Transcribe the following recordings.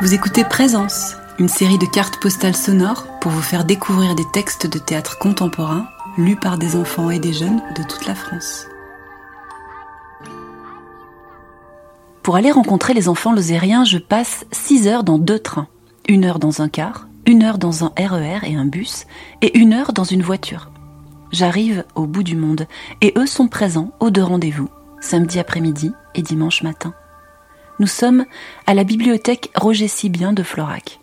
Vous écoutez Présence, une série de cartes postales sonores pour vous faire découvrir des textes de théâtre contemporain lus par des enfants et des jeunes de toute la France. Pour aller rencontrer les enfants lozériens, je passe 6 heures dans deux trains. Une heure dans un car, une heure dans un RER et un bus, et une heure dans une voiture. J'arrive au bout du monde, et eux sont présents aux deux rendez-vous, samedi après-midi et dimanche matin. Nous sommes à la bibliothèque Roger Sibien de Florac.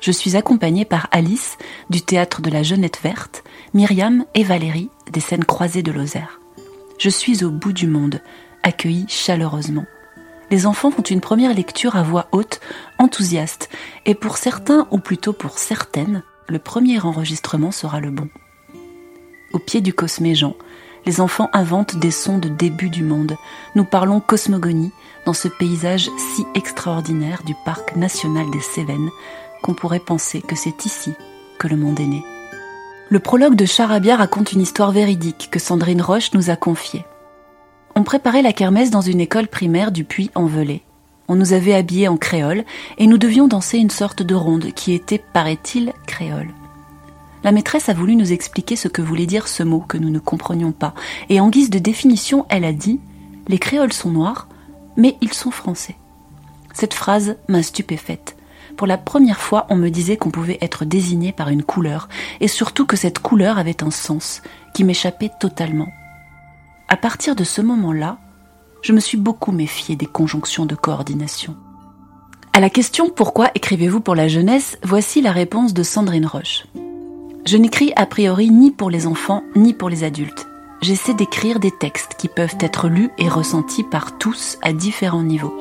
Je suis accompagnée par Alice du théâtre de la Jeunette Verte, Myriam et Valérie des scènes croisées de Lozère. Je suis au bout du monde, accueillie chaleureusement les enfants font une première lecture à voix haute, enthousiaste, et pour certains, ou plutôt pour certaines, le premier enregistrement sera le bon. Au pied du cosméjean, les enfants inventent des sons de début du monde. Nous parlons cosmogonie dans ce paysage si extraordinaire du parc national des Cévennes qu'on pourrait penser que c'est ici que le monde est né. Le prologue de Charabia raconte une histoire véridique que Sandrine Roche nous a confiée. On préparait la kermesse dans une école primaire du Puy-en-Velay. On nous avait habillés en créole et nous devions danser une sorte de ronde qui était, paraît-il, créole. La maîtresse a voulu nous expliquer ce que voulait dire ce mot que nous ne comprenions pas, et en guise de définition, elle a dit Les créoles sont noirs, mais ils sont français. Cette phrase m'a stupéfaite. Pour la première fois, on me disait qu'on pouvait être désigné par une couleur, et surtout que cette couleur avait un sens qui m'échappait totalement. À partir de ce moment-là, je me suis beaucoup méfiée des conjonctions de coordination. À la question pourquoi écrivez-vous pour la jeunesse, voici la réponse de Sandrine Roche. Je n'écris a priori ni pour les enfants ni pour les adultes. J'essaie d'écrire des textes qui peuvent être lus et ressentis par tous à différents niveaux.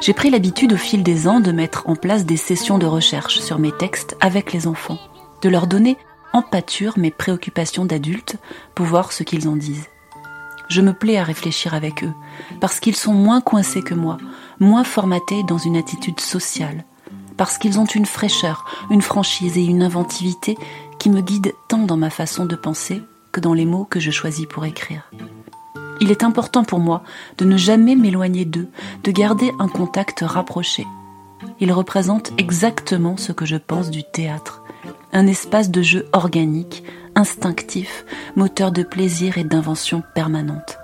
J'ai pris l'habitude au fil des ans de mettre en place des sessions de recherche sur mes textes avec les enfants, de leur donner en pâture mes préoccupations d'adultes pour voir ce qu'ils en disent. Je me plais à réfléchir avec eux, parce qu'ils sont moins coincés que moi, moins formatés dans une attitude sociale, parce qu'ils ont une fraîcheur, une franchise et une inventivité qui me guident tant dans ma façon de penser que dans les mots que je choisis pour écrire. Il est important pour moi de ne jamais m'éloigner d'eux, de garder un contact rapproché. Ils représentent exactement ce que je pense du théâtre, un espace de jeu organique, instinctif, moteur de plaisir et d'invention permanente.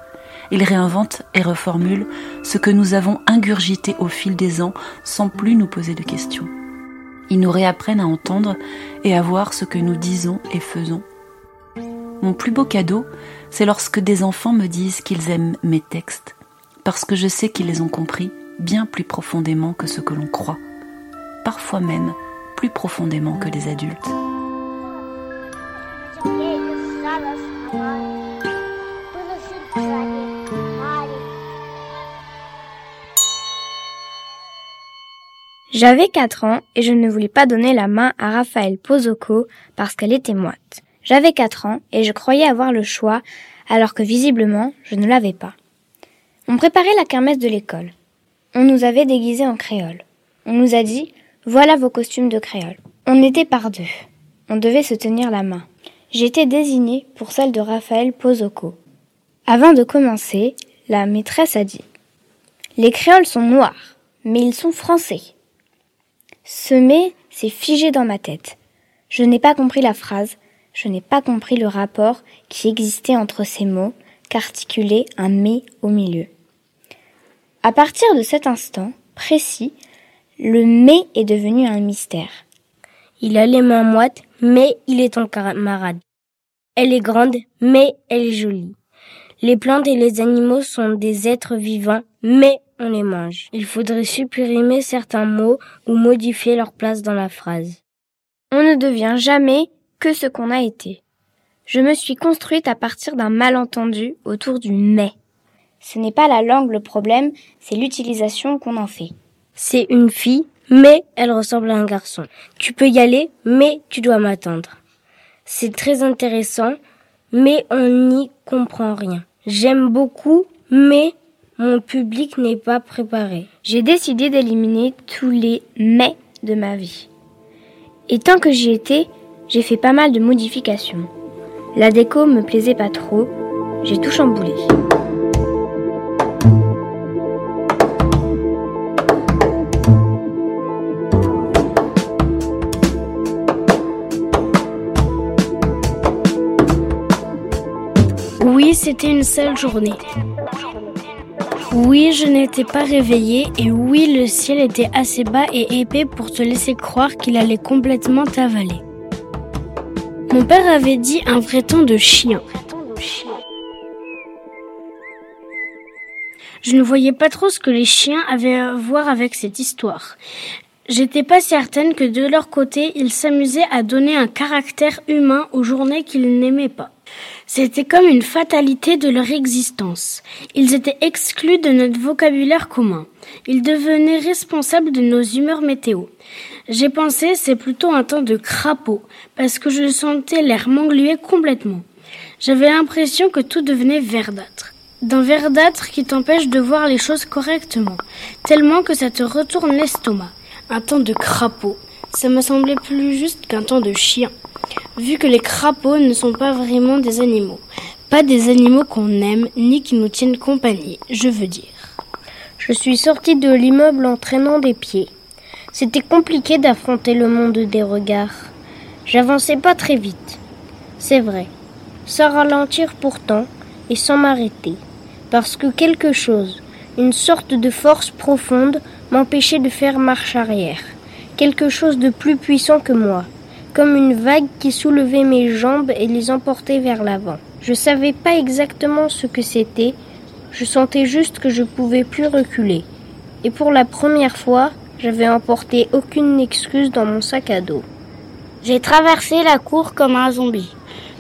Il réinvente et reformule ce que nous avons ingurgité au fil des ans sans plus nous poser de questions. Ils nous réapprennent à entendre et à voir ce que nous disons et faisons. Mon plus beau cadeau, c'est lorsque des enfants me disent qu'ils aiment mes textes, parce que je sais qu'ils les ont compris bien plus profondément que ce que l'on croit, parfois même plus profondément que les adultes. J'avais 4 ans et je ne voulais pas donner la main à Raphaël Pozoco parce qu'elle était moite. J'avais 4 ans et je croyais avoir le choix alors que visiblement je ne l'avais pas. On préparait la kermesse de l'école. On nous avait déguisés en créole. On nous a dit voilà vos costumes de créole. On était par deux. On devait se tenir la main. J'étais désignée pour celle de Raphaël Pozoco. Avant de commencer, la maîtresse a dit Les créoles sont noirs, mais ils sont français. Ce mais s'est figé dans ma tête. Je n'ai pas compris la phrase, je n'ai pas compris le rapport qui existait entre ces mots, qu'articulait un mais au milieu. À partir de cet instant précis, le mais est devenu un mystère. Il a les mains moites, mais il est ton camarade. Elle est grande, mais elle est jolie. Les plantes et les animaux sont des êtres vivants, mais on les mange. Il faudrait supprimer certains mots ou modifier leur place dans la phrase. On ne devient jamais que ce qu'on a été. Je me suis construite à partir d'un malentendu autour du mais. Ce n'est pas la langue le problème, c'est l'utilisation qu'on en fait. C'est une fille, mais elle ressemble à un garçon. Tu peux y aller, mais tu dois m'attendre. C'est très intéressant, mais on n'y comprend rien. J'aime beaucoup, mais mon public n'est pas préparé. J'ai décidé d'éliminer tous les mais de ma vie. Et tant que j'y étais, j'ai fait pas mal de modifications. La déco me plaisait pas trop, j'ai tout chamboulé. Oui, c'était une seule journée. Oui, je n'étais pas réveillée et oui, le ciel était assez bas et épais pour te laisser croire qu'il allait complètement t'avaler. Mon père avait dit un vrai temps de chien. Je ne voyais pas trop ce que les chiens avaient à voir avec cette histoire. J'étais pas certaine que de leur côté, ils s'amusaient à donner un caractère humain aux journées qu'ils n'aimaient pas. C'était comme une fatalité de leur existence. Ils étaient exclus de notre vocabulaire commun. Ils devenaient responsables de nos humeurs météo. J'ai pensé c'est plutôt un temps de crapaud, parce que je sentais l'air m'engluer complètement. J'avais l'impression que tout devenait verdâtre. D'un verdâtre qui t'empêche de voir les choses correctement, tellement que ça te retourne l'estomac. Un temps de crapaud, ça me semblait plus juste qu'un temps de chien vu que les crapauds ne sont pas vraiment des animaux. Pas des animaux qu'on aime ni qui nous tiennent compagnie, je veux dire. Je suis sortie de l'immeuble en traînant des pieds. C'était compliqué d'affronter le monde des regards. J'avançais pas très vite. C'est vrai. Sans ralentir pourtant et sans m'arrêter. Parce que quelque chose, une sorte de force profonde, m'empêchait de faire marche arrière. Quelque chose de plus puissant que moi comme une vague qui soulevait mes jambes et les emportait vers l'avant. Je savais pas exactement ce que c'était, je sentais juste que je pouvais plus reculer. Et pour la première fois, j'avais emporté aucune excuse dans mon sac à dos. J'ai traversé la cour comme un zombie.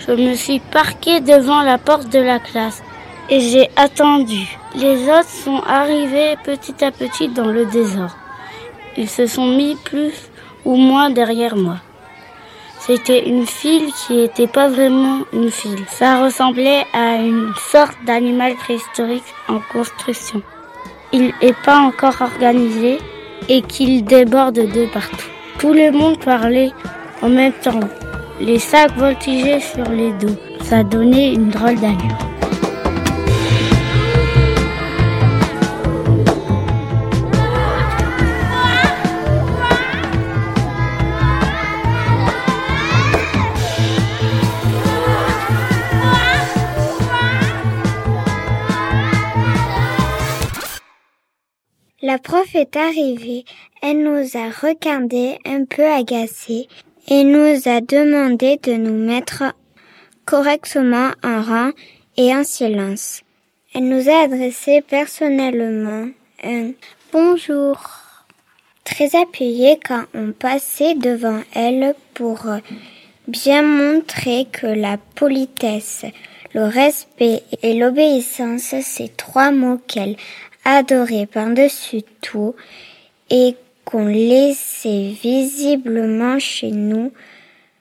Je me suis parqué devant la porte de la classe et j'ai attendu. Les autres sont arrivés petit à petit dans le désordre. Ils se sont mis plus ou moins derrière moi. C'était une file qui n'était pas vraiment une file. Ça ressemblait à une sorte d'animal préhistorique en construction. Il n'est pas encore organisé et qu'il déborde de partout. Tout le monde parlait en même temps. Les sacs voltigeaient sur les dos. Ça donnait une drôle d'allure. La prof est arrivée, elle nous a regardé un peu agacés et nous a demandé de nous mettre correctement en rang et en silence. Elle nous a adressé personnellement un bonjour très appuyé quand on passait devant elle pour bien montrer que la politesse, le respect et l'obéissance, ces trois mots qu'elle adoré par-dessus tout et qu'on laissait visiblement chez nous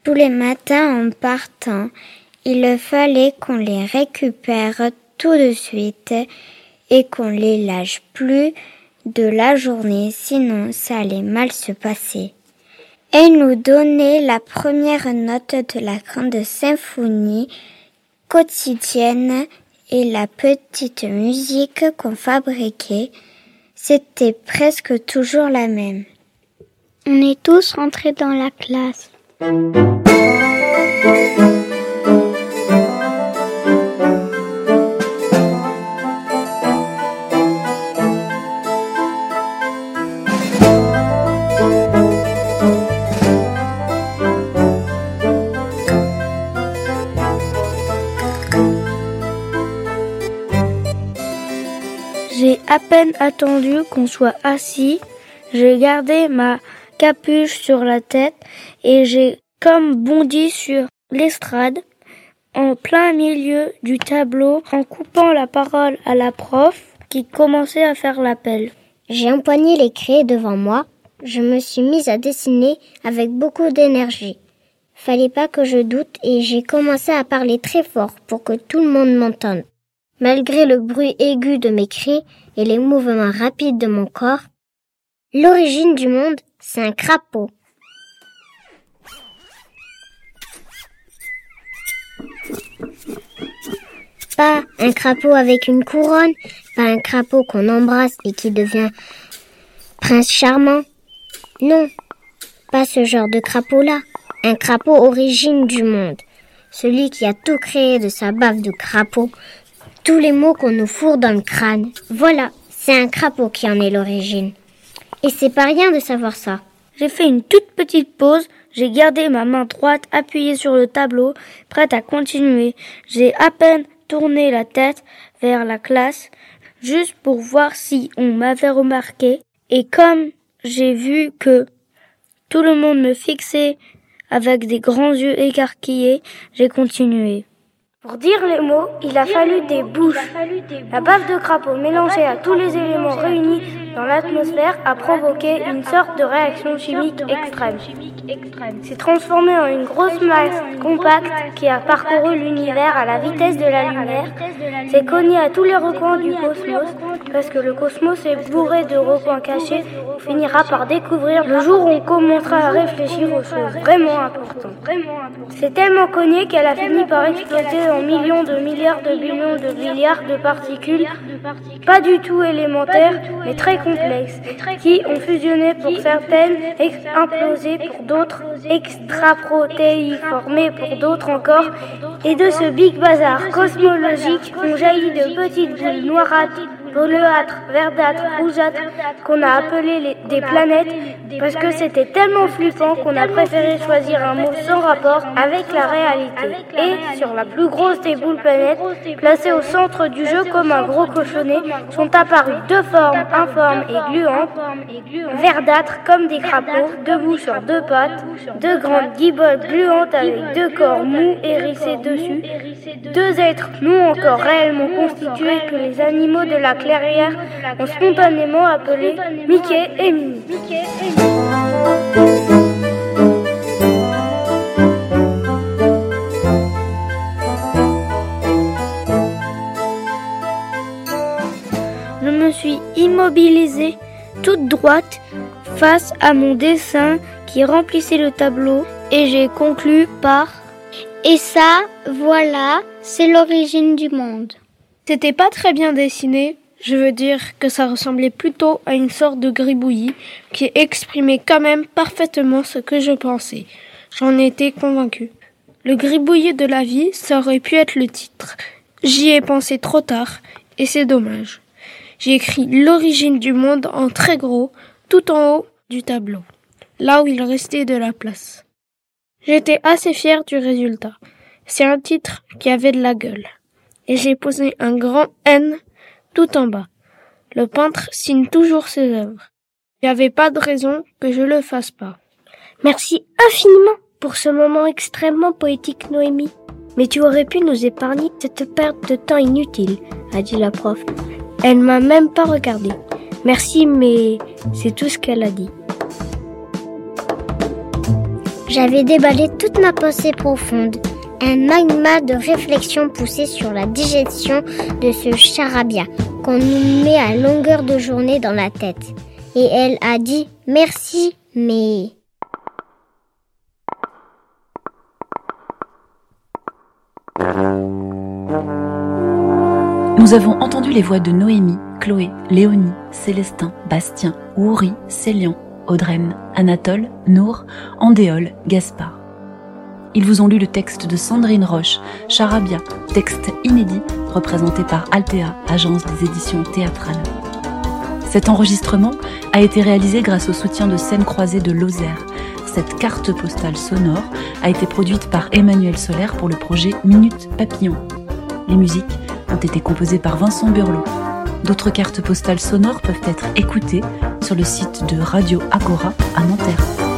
tous les matins en partant, il fallait qu'on les récupère tout de suite et qu'on les lâche plus de la journée, sinon ça allait mal se passer. Elle nous donnait la première note de la grande symphonie quotidienne et la petite musique qu'on fabriquait, c'était presque toujours la même. On est tous rentrés dans la classe. À peine attendu qu'on soit assis, j'ai gardé ma capuche sur la tête et j'ai comme bondi sur l'estrade en plein milieu du tableau en coupant la parole à la prof qui commençait à faire l'appel. J'ai empoigné les crayons devant moi. Je me suis mise à dessiner avec beaucoup d'énergie. Fallait pas que je doute et j'ai commencé à parler très fort pour que tout le monde m'entende. Malgré le bruit aigu de mes cris et les mouvements rapides de mon corps, l'origine du monde, c'est un crapaud. Pas un crapaud avec une couronne, pas un crapaud qu'on embrasse et qui devient prince charmant. Non, pas ce genre de crapaud-là. Un crapaud origine du monde. Celui qui a tout créé de sa bave de crapaud Tous les mots qu'on nous fourre dans le crâne. Voilà, c'est un crapaud qui en est l'origine. Et c'est pas rien de savoir ça. J'ai fait une toute petite pause, j'ai gardé ma main droite appuyée sur le tableau, prête à continuer. J'ai à peine tourné la tête vers la classe, juste pour voir si on m'avait remarqué. Et comme j'ai vu que tout le monde me fixait avec des grands yeux écarquillés, j'ai continué. Pour dire les mots, il a fallu des bouches. La bave de crapaud mélangée à tous les éléments réunis dans l'atmosphère a provoqué une sorte de réaction chimique extrême. S'est transformé en une grosse masse compacte qui a parcouru l'univers à la vitesse de la lumière, s'est cogné à tous les recoins du cosmos, parce que le cosmos. est bourré de recoins cachés, finira par découvrir le jour où on commencera à réfléchir aux choses vraiment importantes. C'est tellement cogné qu'elle a fini par exploser en millions de milliards de billions de milliards de particules, pas du tout élémentaires, mais très complexes, qui ont fusionné pour certaines, implosé pour d'autres, extraprotéiformées pour d'autres encore, et de ce big bazar cosmologique ont jailli de petites bulles noirâtres bleuâtre, verdâtre, rougeâtre, qu'on a appelé les, des planètes, parce que c'était tellement flippant qu'on a préféré choisir un mot sans rapport avec la réalité. Et sur la plus grosse des boules planètes, placée au centre du jeu comme un gros cochonnet, sont apparues deux formes informes et gluantes, verdâtres comme des crapauds, debout sur deux pattes, deux grandes guiboles gluantes avec deux corps mous hérissés dessus, deux êtres non encore réellement constitués que les animaux de la clairière ont spontanément appelé Mickey et Minnie. Je me suis immobilisée toute droite face à mon dessin qui remplissait le tableau et j'ai conclu par Et ça, voilà, c'est l'origine du monde. C'était pas très bien dessiné, je veux dire que ça ressemblait plutôt à une sorte de gribouillis qui exprimait quand même parfaitement ce que je pensais. J'en étais convaincu. Le gribouillis de la vie, ça aurait pu être le titre. J'y ai pensé trop tard, et c'est dommage. J'ai écrit l'origine du monde en très gros, tout en haut du tableau, là où il restait de la place. J'étais assez fier du résultat. C'est un titre qui avait de la gueule. Et j'ai posé un grand N tout en bas. Le peintre signe toujours ses œuvres. Il n'y avait pas de raison que je le fasse pas. Merci infiniment pour ce moment extrêmement poétique, Noémie. Mais tu aurais pu nous épargner cette perte de temps inutile, a dit la prof. Elle m'a même pas regardé. Merci, mais c'est tout ce qu'elle a dit. J'avais déballé toute ma pensée profonde. Un magma de réflexion poussé sur la digestion de ce charabia qu'on nous met à longueur de journée dans la tête. Et elle a dit merci, mais... Nous avons entendu les voix de Noémie, Chloé, Léonie, Célestin, Bastien, Ouri, Célian, Audreyne, Anatole, Nour, Andéol, Gaspard. Ils vous ont lu le texte de Sandrine Roche, Charabia, texte inédit représenté par Altea, agence des éditions théâtrales. Cet enregistrement a été réalisé grâce au soutien de Scène Croisée de Lozère. Cette carte postale sonore a été produite par Emmanuel Solaire pour le projet Minute Papillon. Les musiques ont été composées par Vincent Burlot. D'autres cartes postales sonores peuvent être écoutées sur le site de Radio Agora à Nanterre.